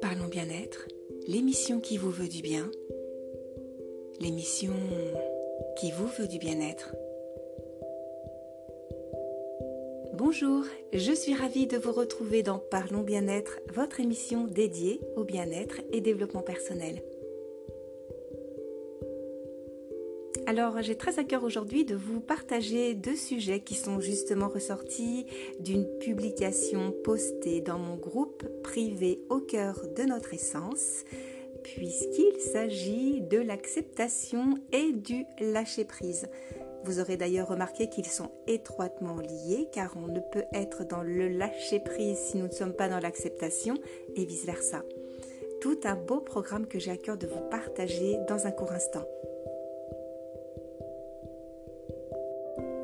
Parlons bien-être, l'émission qui vous veut du bien, l'émission qui vous veut du bien-être. Bonjour, je suis ravie de vous retrouver dans Parlons bien-être, votre émission dédiée au bien-être et développement personnel. Alors j'ai très à cœur aujourd'hui de vous partager deux sujets qui sont justement ressortis d'une publication postée dans mon groupe privé au cœur de notre essence, puisqu'il s'agit de l'acceptation et du lâcher-prise. Vous aurez d'ailleurs remarqué qu'ils sont étroitement liés car on ne peut être dans le lâcher-prise si nous ne sommes pas dans l'acceptation et vice-versa. Tout un beau programme que j'ai à cœur de vous partager dans un court instant.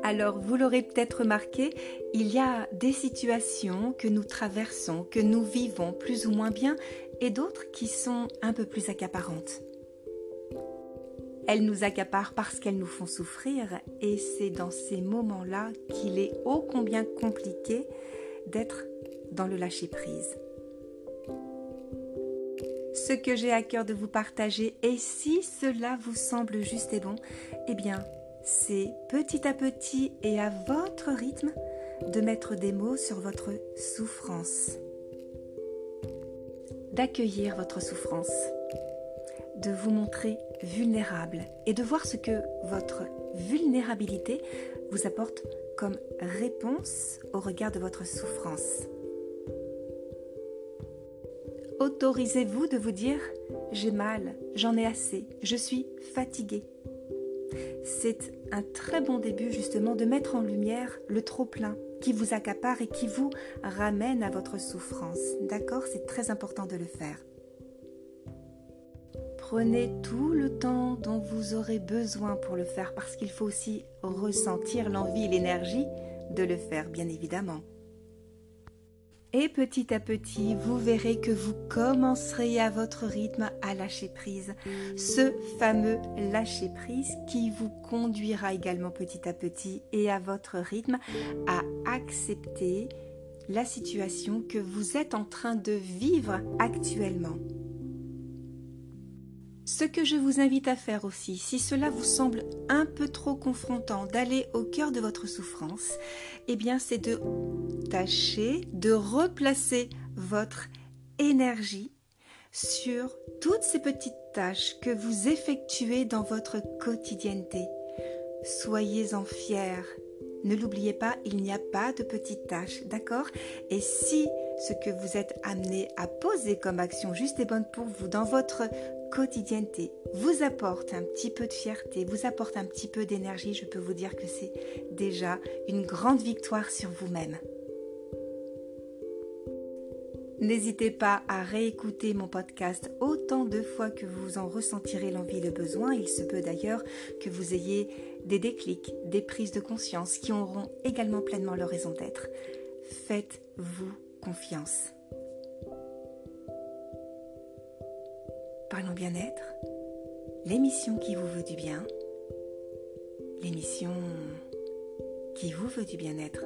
Alors, vous l'aurez peut-être remarqué, il y a des situations que nous traversons, que nous vivons plus ou moins bien, et d'autres qui sont un peu plus accaparantes. Elles nous accaparent parce qu'elles nous font souffrir, et c'est dans ces moments-là qu'il est ô combien compliqué d'être dans le lâcher-prise. Ce que j'ai à cœur de vous partager, et si cela vous semble juste et bon, eh bien, c'est petit à petit et à votre rythme de mettre des mots sur votre souffrance, d'accueillir votre souffrance, de vous montrer vulnérable et de voir ce que votre vulnérabilité vous apporte comme réponse au regard de votre souffrance. Autorisez-vous de vous dire ⁇ J'ai mal, j'en ai assez, je suis fatigué ⁇ c'est un très bon début justement de mettre en lumière le trop-plein qui vous accapare et qui vous ramène à votre souffrance. D'accord? C'est très important de le faire. Prenez tout le temps dont vous aurez besoin pour le faire parce qu'il faut aussi ressentir l'envie et l'énergie de le faire, bien évidemment. Et petit à petit, vous verrez que vous commencerez à votre rythme à lâcher prise. Ce fameux lâcher prise qui vous conduira également petit à petit et à votre rythme à accepter la situation que vous êtes en train de vivre actuellement. Ce que je vous invite à faire aussi, si cela vous semble un peu trop confrontant d'aller au cœur de votre souffrance, eh bien c'est de tâcher de replacer votre énergie sur toutes ces petites tâches que vous effectuez dans votre quotidienneté. Soyez-en fiers. Ne l'oubliez pas, il n'y a pas de petites tâches, d'accord? Et si ce que vous êtes amené à poser comme action juste et bonne pour vous dans votre quotidienneté vous apporte un petit peu de fierté, vous apporte un petit peu d'énergie, je peux vous dire que c'est déjà une grande victoire sur vous-même. N'hésitez pas à réécouter mon podcast autant de fois que vous en ressentirez l'envie et le besoin. Il se peut d'ailleurs que vous ayez des déclics, des prises de conscience qui auront également pleinement leur raison d'être. Faites-vous confiance. Parlons bien-être, l'émission qui vous veut du bien, l'émission qui vous veut du bien-être.